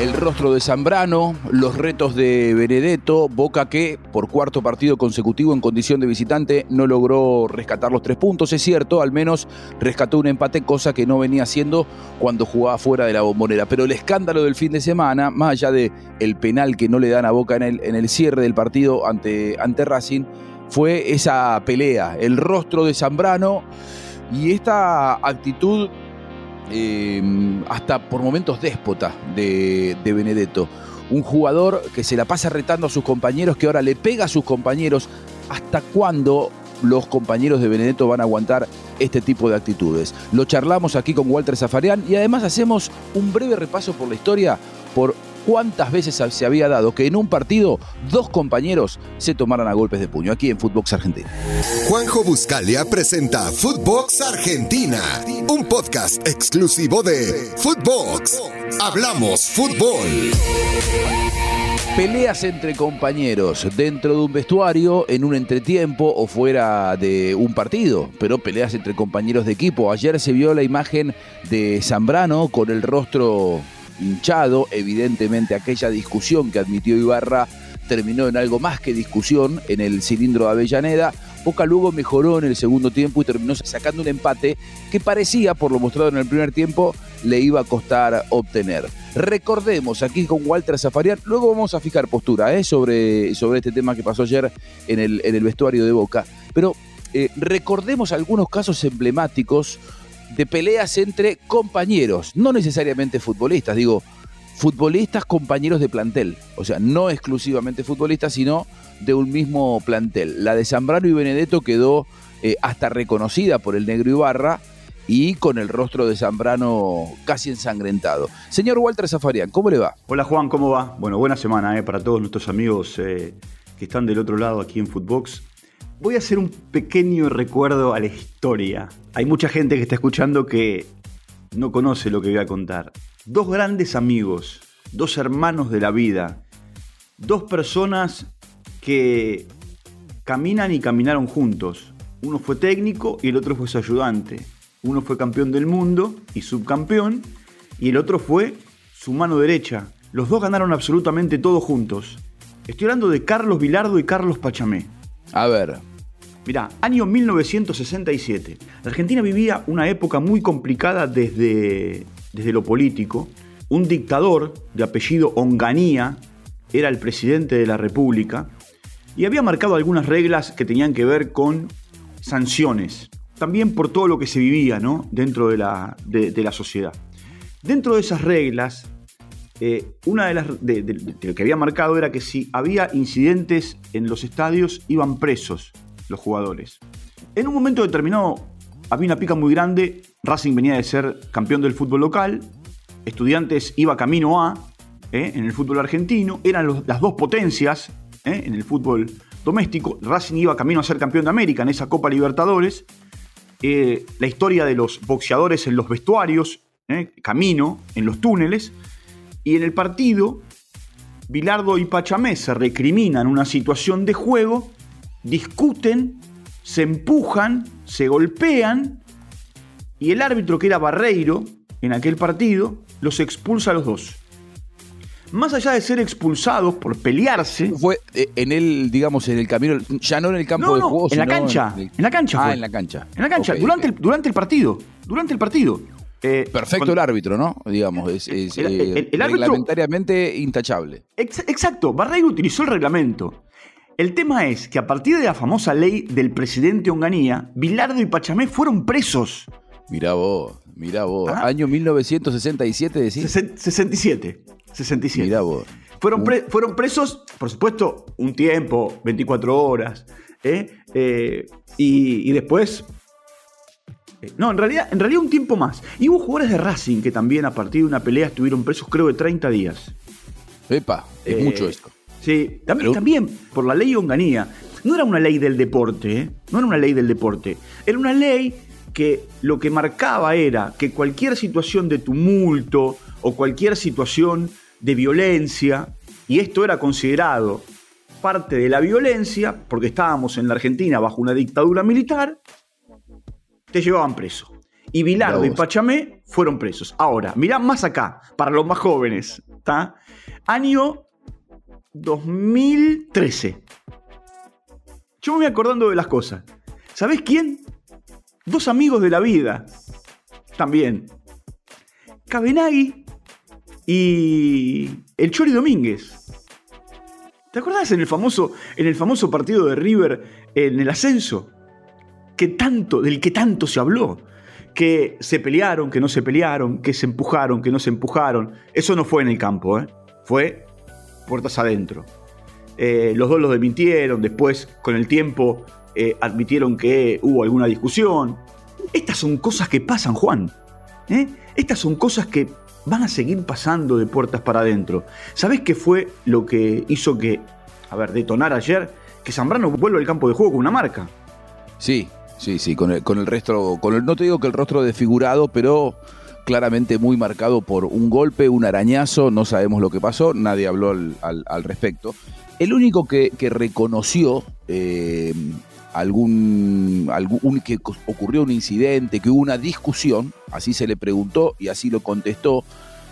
el rostro de Zambrano, los retos de Benedetto, Boca que por cuarto partido consecutivo en condición de visitante no logró rescatar los tres puntos, es cierto, al menos rescató un empate, cosa que no venía haciendo cuando jugaba fuera de la bombonera. Pero el escándalo del fin de semana, más allá de el penal que no le dan a Boca en el, en el cierre del partido ante, ante Racing, fue esa pelea, el rostro de Zambrano y esta actitud eh, hasta por momentos déspota de, de, Benedetto. Un jugador que se la pasa retando a sus compañeros, que ahora le pega a sus compañeros. ¿Hasta cuándo los compañeros de Benedetto van a aguantar este tipo de actitudes? Lo charlamos aquí con Walter Zafarian y además hacemos un breve repaso por la historia, por cuántas veces se había dado que en un partido dos compañeros se tomaran a golpes de puño aquí en Footbox Argentina. Juanjo Buscalia presenta Footbox Argentina, un podcast exclusivo de Footbox. Hablamos fútbol. Peleas entre compañeros dentro de un vestuario, en un entretiempo o fuera de un partido, pero peleas entre compañeros de equipo. Ayer se vio la imagen de Zambrano con el rostro hinchado. Evidentemente aquella discusión que admitió Ibarra terminó en algo más que discusión en el cilindro de Avellaneda. Boca luego mejoró en el segundo tiempo y terminó sacando un empate que parecía, por lo mostrado en el primer tiempo, le iba a costar obtener. Recordemos aquí con Walter Zafarian, luego vamos a fijar postura ¿eh? sobre, sobre este tema que pasó ayer en el, en el vestuario de Boca, pero eh, recordemos algunos casos emblemáticos de peleas entre compañeros, no necesariamente futbolistas, digo, futbolistas compañeros de plantel, o sea, no exclusivamente futbolistas, sino de un mismo plantel. La de Zambrano y Benedetto quedó eh, hasta reconocida por el negro Ibarra y con el rostro de Zambrano casi ensangrentado. Señor Walter Zafarian, ¿cómo le va? Hola Juan, ¿cómo va? Bueno, buena semana eh, para todos nuestros amigos eh, que están del otro lado aquí en Footbox. Voy a hacer un pequeño recuerdo a la historia. Hay mucha gente que está escuchando que no conoce lo que voy a contar. Dos grandes amigos, dos hermanos de la vida, dos personas que caminan y caminaron juntos. Uno fue técnico y el otro fue su ayudante. Uno fue campeón del mundo y subcampeón y el otro fue su mano derecha. Los dos ganaron absolutamente todo juntos. Estoy hablando de Carlos Vilardo y Carlos Pachamé. A ver, Mirá, año 1967. La Argentina vivía una época muy complicada desde, desde lo político. Un dictador de apellido Onganía era el presidente de la República y había marcado algunas reglas que tenían que ver con sanciones. También por todo lo que se vivía ¿no? dentro de la, de, la sociedad. Dentro de esas reglas, eh, una de las que había marcado era que si había incidentes en los estadios iban presos los jugadores. En un momento determinado había una pica muy grande, Racing venía de ser campeón del fútbol local, Estudiantes iba camino a, ¿eh? en el fútbol argentino, eran las dos potencias ¿eh? en el fútbol doméstico, Racing iba camino a ser campeón de América en esa Copa Libertadores, eh, la historia de los boxeadores en los vestuarios, camino, en los túneles, y en el partido, Bilardo y Pachamé se recriminan una situación de juego discuten, se empujan, se golpean y el árbitro que era Barreiro en aquel partido los expulsa a los dos. Más allá de ser expulsados por pelearse. Fue eh, en el, digamos, en el camino, ya no en el campo de juego. En la cancha. En, la cancha. Ah, en la cancha. En la cancha, durante, El, durante el partido. Durante el partido. Eh, Perfecto el árbitro, ¿no? Digamos, es, el, eh, reglamentariamente intachable. exacto, Barreiro utilizó el reglamento. El tema es que a partir de la famosa ley del presidente Onganía, Bilardo y Pachamé fueron presos. Mirá vos, mirá vos. Año 1967, decís. 67. 67. Mirá vos. Fueron, fueron presos, por supuesto, un tiempo, 24 horas. ¿eh? Eh, y, después eh, no, en realidad, en realidad un tiempo más. Y hubo jugadores de Racing que también a partir de una pelea estuvieron presos creo de 30 días. Epa, es mucho esto. Sí, también, también por la ley Onganía. No era una ley del deporte, ¿eh? no era una ley del deporte. Era una ley que lo que marcaba era que cualquier situación de tumulto o cualquier situación de violencia, y esto era considerado parte de la violencia, porque estábamos en la Argentina bajo una dictadura militar, te llevaban preso. Y Bilardo y Pachamé fueron presos. Ahora, mirá más acá, para los más jóvenes. ¿Está? Año 2013. Yo me voy acordando de las cosas. ¿Sabés quién? Dos amigos de la vida. También. Cabenagui y el Chori Domínguez. ¿Te acordás en el famoso, en el famoso partido de River en el ascenso? Que tanto, del que tanto se habló. Que se pelearon, que no se pelearon, que se empujaron, que no se empujaron. Eso no fue en el campo, ¿eh? fue puertas adentro. Eh, los dos los desmintieron, después con el tiempo eh, admitieron que hubo alguna discusión. Estas son cosas que pasan, Juan. ¿eh? Estas son cosas que van a seguir pasando de puertas para adentro. ¿Sabés qué fue lo que hizo que, a ver, detonar ayer? Que Zambrano vuelva al campo de juego con una marca. Sí, sí, sí, con el, con el resto, con el, no te digo que el rostro desfigurado, pero claramente muy marcado por un golpe, un arañazo, no sabemos lo que pasó, nadie habló al, respecto. El único que, reconoció eh, algún, algún, que ocurrió un incidente, que hubo una discusión, así se le preguntó y así lo contestó.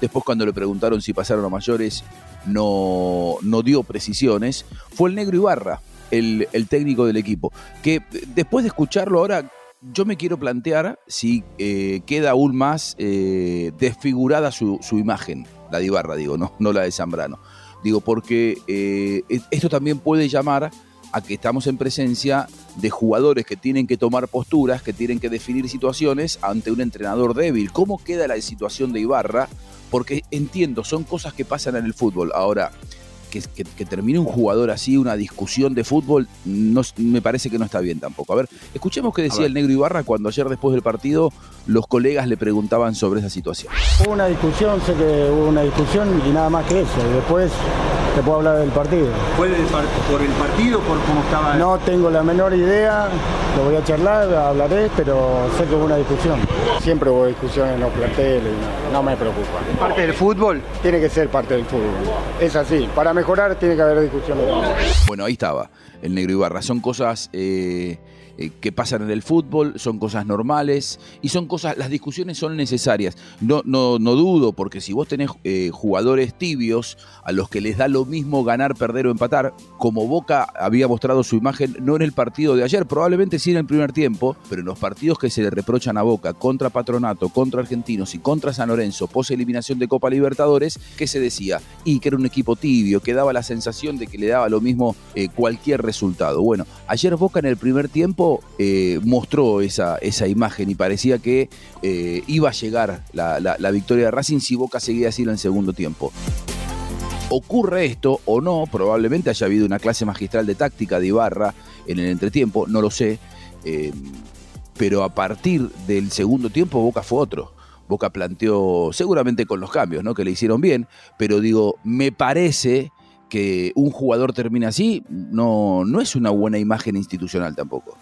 Después cuando le preguntaron si pasaron a mayores, no, no dio precisiones. Fue el negro Ibarra, el, el técnico del equipo, que después de escucharlo ahora yo me quiero plantear si eh, queda aún más eh, desfigurada su, imagen, la de Ibarra, digo, no, no la de Zambrano. Digo, porque eh, esto también puede llamar a que estamos en presencia de jugadores que tienen que tomar posturas, que tienen que definir situaciones ante un entrenador débil. ¿Cómo queda la situación de Ibarra? Porque entiendo, son cosas que pasan en el fútbol. Ahora, que, termine un jugador así, una discusión de fútbol, no, me parece que no está bien tampoco. A ver, escuchemos qué decía el negro Ibarra cuando ayer después del partido los colegas le preguntaban sobre esa situación. Hubo una discusión, sé que hubo una discusión y nada más que eso. Y después te puedo hablar del partido. ¿Fue por el partido, por cómo estaba? No tengo la menor idea, lo voy a charlar, hablaré, pero sé que hubo una discusión. Siempre hubo discusiones en los planteles, no, me preocupa. ¿Parte del fútbol? Tiene que ser parte del fútbol. Es así, para mejorar tiene que haber discusiones. Bueno, ahí estaba el negro Ibarra. Son cosas... Eh, eh, que pasan en el fútbol, son cosas normales y son cosas, las discusiones son necesarias. No, no, no dudo, porque si vos tenés eh, jugadores tibios a los que les da lo mismo ganar, perder o empatar, como Boca había mostrado su imagen, no en el partido de ayer, probablemente sí en el primer tiempo, pero en los partidos que se le reprochan a Boca contra Patronato, contra Argentinos y contra San Lorenzo, pos eliminación de Copa Libertadores, ¿qué se decía? Y que era un equipo tibio, que daba la sensación de que le daba lo mismo eh, cualquier resultado. Bueno, ayer Boca en el primer tiempo eh, mostró esa, esa, imagen y parecía que eh, iba a llegar la, victoria de Racing si Boca seguía así en el segundo tiempo. Ocurre esto o no, probablemente haya habido una clase magistral de táctica de Ibarra en el entretiempo, no lo sé, eh, pero a partir del segundo tiempo Boca fue otro. Boca planteó, seguramente con los cambios, ¿no? Que le hicieron bien, pero digo, me parece que un jugador termine así, no, no es una buena imagen institucional tampoco.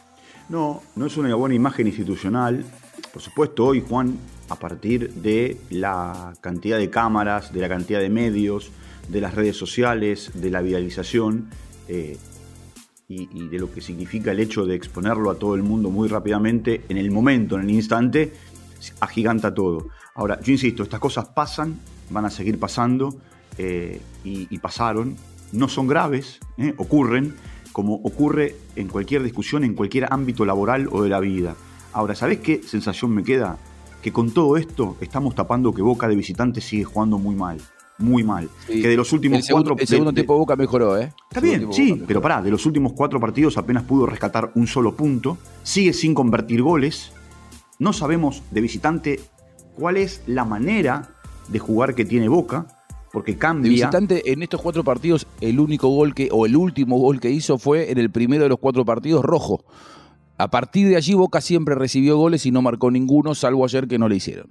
No, no es una buena imagen institucional. Por supuesto, hoy, Juan, a partir de la cantidad de cámaras, de la cantidad de medios, de las redes sociales, de la viralización eh, y, de lo que significa el hecho de exponerlo a todo el mundo muy rápidamente, en el momento, en el instante, agiganta todo. Ahora, yo insisto, estas cosas pasan, van a seguir pasando eh, y, pasaron, no son graves, eh, ocurren, como ocurre en cualquier discusión, en cualquier ámbito laboral o de la vida. Ahora, ¿sabés qué sensación me queda? Que con todo esto estamos tapando que Boca de visitante sigue jugando muy mal. Muy mal. Que de los últimos cuatro. El segundo tiempo Boca mejoró, ¿eh? Está bien, sí, pero pará, de los últimos cuatro partidos apenas pudo rescatar un solo punto. Sigue sin convertir goles. No sabemos de visitante cuál es la manera de jugar que tiene Boca porque cambia. De visitante en estos cuatro partidos, el único gol que, o el último gol que hizo fue en el primero de los cuatro partidos rojo. A partir de allí Boca siempre recibió goles y no marcó ninguno, salvo ayer que no le hicieron.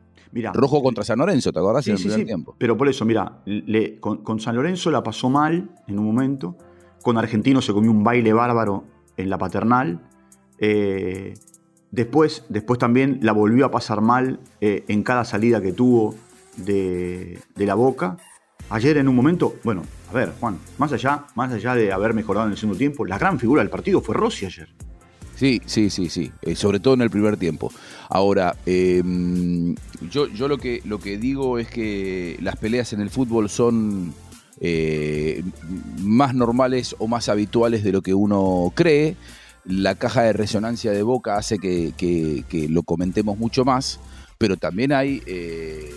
rojo contra San Lorenzo, ¿te acordás? en el primer tiempo. Pero por eso, mira, con, San Lorenzo la pasó mal en un momento, con Argentino se comió un baile bárbaro en la paternal. Eh, después, después también la volvió a pasar mal eh, en cada salida que tuvo de, de la boca. Ayer en un momento, bueno, a ver, Juan, más allá, más allá de haber mejorado en el segundo tiempo, la gran figura del partido fue Rossi ayer. Sí, sí, sí, sí. Eh, sobre todo en el primer tiempo. Ahora, em, yo, yo lo que lo que digo es que las peleas en el fútbol son eh, más normales o más habituales de lo que uno cree. La caja de resonancia de Boca hace que, lo comentemos mucho más, pero también hay eh,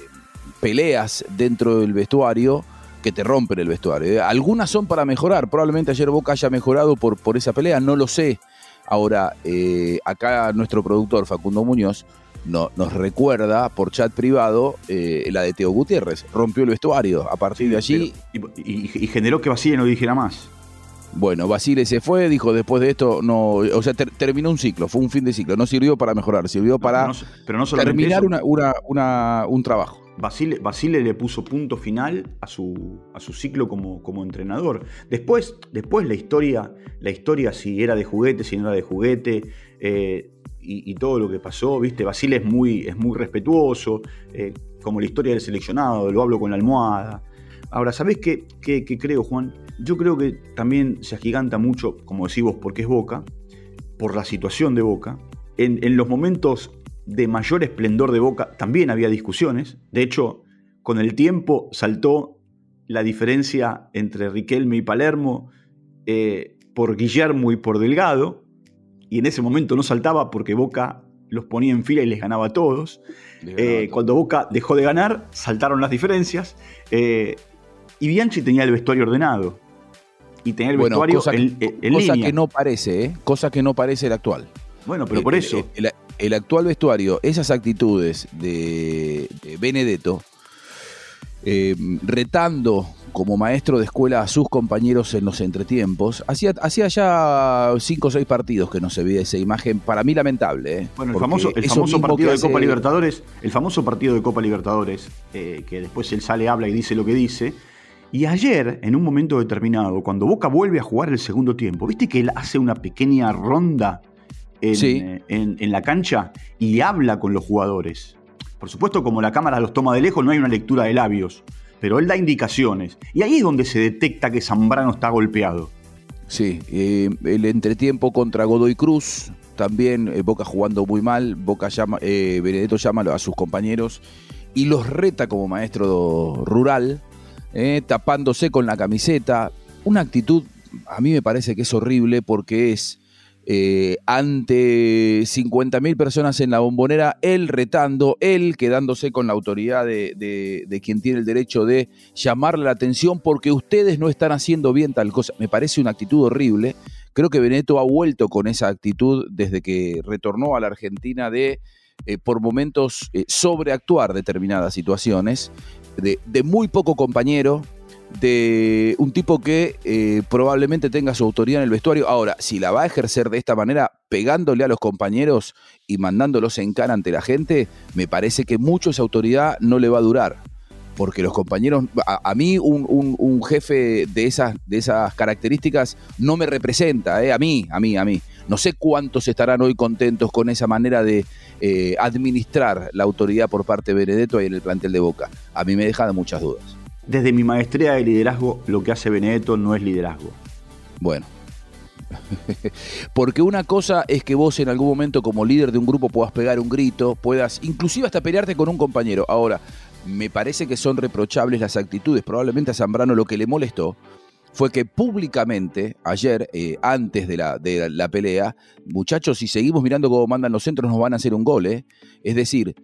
peleas dentro del vestuario que te rompen el vestuario. Algunas son para mejorar, probablemente ayer Boca haya mejorado por, por esa pelea, no lo sé. Ahora, eh, acá nuestro productor Facundo Muñoz no, nos recuerda por chat privado eh, la de Teo Gutiérrez. Rompió el vestuario. A partir de allí. y, generó que Basile no dijera más. Bueno, Basile se fue, dijo después de esto, no, o sea, terminó un ciclo, fue un fin de ciclo, no sirvió para mejorar, sirvió para terminar un trabajo. Basile, Basile, le puso punto final a su, a su ciclo como, como entrenador. Después, después la historia, la historia si era de juguete, si no era de juguete, eh, y, todo lo que pasó, ¿viste? Basile es muy, es muy respetuoso, eh, como la historia del seleccionado, lo hablo con la almohada. Ahora, ¿sabés qué, qué, creo, Juan? Yo creo que también se agiganta mucho, como decís vos, porque es Boca, por la situación de Boca. En, en los momentos de mayor esplendor de Boca también había discusiones. De hecho, con el tiempo saltó la diferencia entre Riquelme y Palermo eh, por Guillermo y por Delgado y en ese momento no saltaba porque Boca los ponía en fila y les ganaba a todos. Eh, cuando Boca dejó de ganar, saltaron las diferencias. Eh, y Bianchi tenía el vestuario ordenado. Y tenía el vestuario cosa, en, cosa que no parece, ¿eh? Cosa que no parece el actual. Bueno, pero por eso. El, actual vestuario, esas actitudes de, Benedetto, retando como maestro de escuela a sus compañeros en los entretiempos. Hacía, hacía ya cinco o seis partidos que no se veía esa imagen, para mí lamentable. ¿eh? Bueno, el famoso, el famoso partido de Copa Libertadores, el famoso partido de Copa Libertadores, eh, que después él sale, habla y dice lo que dice. Y ayer, en un momento determinado, cuando Boca vuelve a jugar el segundo tiempo, viste que él hace una pequeña ronda en, en la cancha y habla con los jugadores. Por supuesto, como la cámara los toma de lejos, no hay una lectura de labios pero él da indicaciones. Y ahí es donde se detecta que Zambrano está golpeado. Sí, eh, el entretiempo contra Godoy Cruz, también eh, Boca jugando muy mal, Boca llama, eh, Benedetto llama a sus compañeros y los reta como maestro rural, tapándose con la camiseta. Una actitud, a mí me parece que es horrible porque es eh, ante 50.000 personas en la bombonera, él retando, él quedándose con la autoridad de, quien tiene el derecho de llamarle la atención porque ustedes no están haciendo bien tal cosa. Me parece una actitud horrible. Creo que Benedetto ha vuelto con esa actitud desde que retornó a la Argentina de, eh, por momentos, eh, sobreactuar determinadas situaciones, de, de muy poco compañero, de un tipo que eh, probablemente tenga su autoridad en el vestuario. Ahora, si la va a ejercer de esta manera, pegándole a los compañeros y mandándolos en cara ante la gente, me parece que mucho esa autoridad no le va a durar. Porque los compañeros, a, mí un, jefe de esas, de esas características no me representa, eh, a mí, a mí, a mí. No sé cuántos estarán hoy contentos con esa manera de eh, administrar la autoridad por parte de Benedetto ahí en el plantel de Boca. A mí me deja de muchas dudas. Desde mi maestría de liderazgo, lo que hace Benedetto no es liderazgo. Bueno. Porque una cosa es que vos en algún momento como líder de un grupo puedas pegar un grito, puedas inclusive hasta pelearte con un compañero. Ahora, me parece que son reprochables las actitudes. Probablemente a Zambrano lo que le molestó fue que públicamente, ayer, eh, antes de la, de la pelea, muchachos, si seguimos mirando cómo mandan los centros, nos van a hacer un gol. ¿eh? Es decir,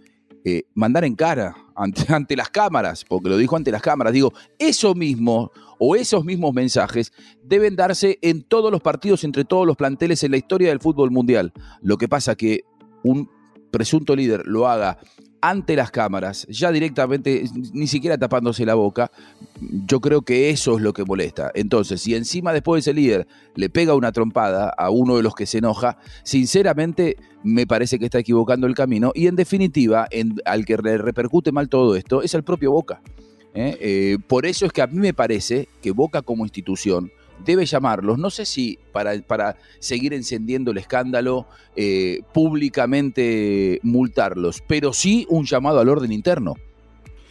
eh, mandar en cara ante, las cámaras, porque lo dijo ante las cámaras, digo, eso mismo o esos mismos mensajes deben darse en todos los partidos, entre todos los planteles en la historia del fútbol mundial. Lo que pasa que un presunto líder lo haga ante las cámaras, ya directamente, ni siquiera tapándose la boca, yo creo que eso es lo que molesta. Entonces, si encima después ese líder le pega una trompada a uno de los que se enoja, sinceramente me parece que está equivocando el camino y en definitiva, al que le repercute mal todo esto es el propio Boca. ¿eh? Eh, por eso es que a mí me parece que Boca como institución debe llamarlos, no sé si para, para seguir encendiendo el escándalo, eh, públicamente multarlos, pero sí un llamado al orden interno.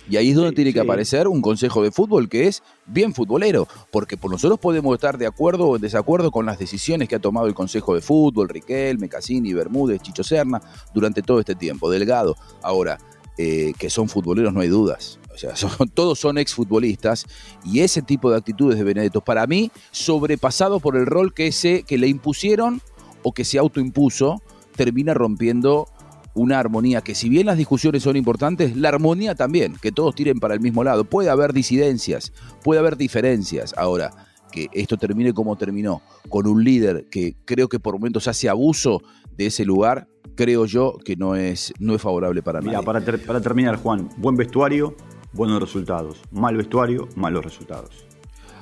Y ahí es donde tiene que aparecer un consejo de fútbol que es bien futbolero, porque por nosotros podemos estar de acuerdo o en desacuerdo con las decisiones que ha tomado el Consejo de Fútbol, Riquelme, Cassini, Bermúdez, Chicho Serna, durante todo este tiempo, Delgado. Ahora, eh, que son futboleros no hay dudas. Sea, todos son exfutbolistas y ese tipo de actitudes de Benedetto, para mí, sobrepasado por el rol que, ese, que le impusieron o que se autoimpuso, termina rompiendo una armonía que si bien las discusiones son importantes, la armonía también, que todos tiren para el mismo lado. Puede haber disidencias, puede haber diferencias. Ahora, que esto termine como terminó, con un líder que creo que por momentos hace abuso de ese lugar, creo yo que no es, no es favorable para mí. Para, para terminar, Juan, buen vestuario, buenos resultados. Mal vestuario, malos resultados.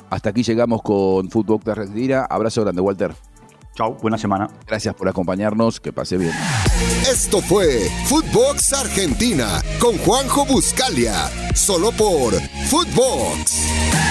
Hasta aquí llegamos con Fútbol de Argentina. Abrazo grande, Walter. Chao, buena semana. Gracias por acompañarnos, que pase bien. Esto fue Footbox Argentina con Juanjo Buscalia, solo por Footbox.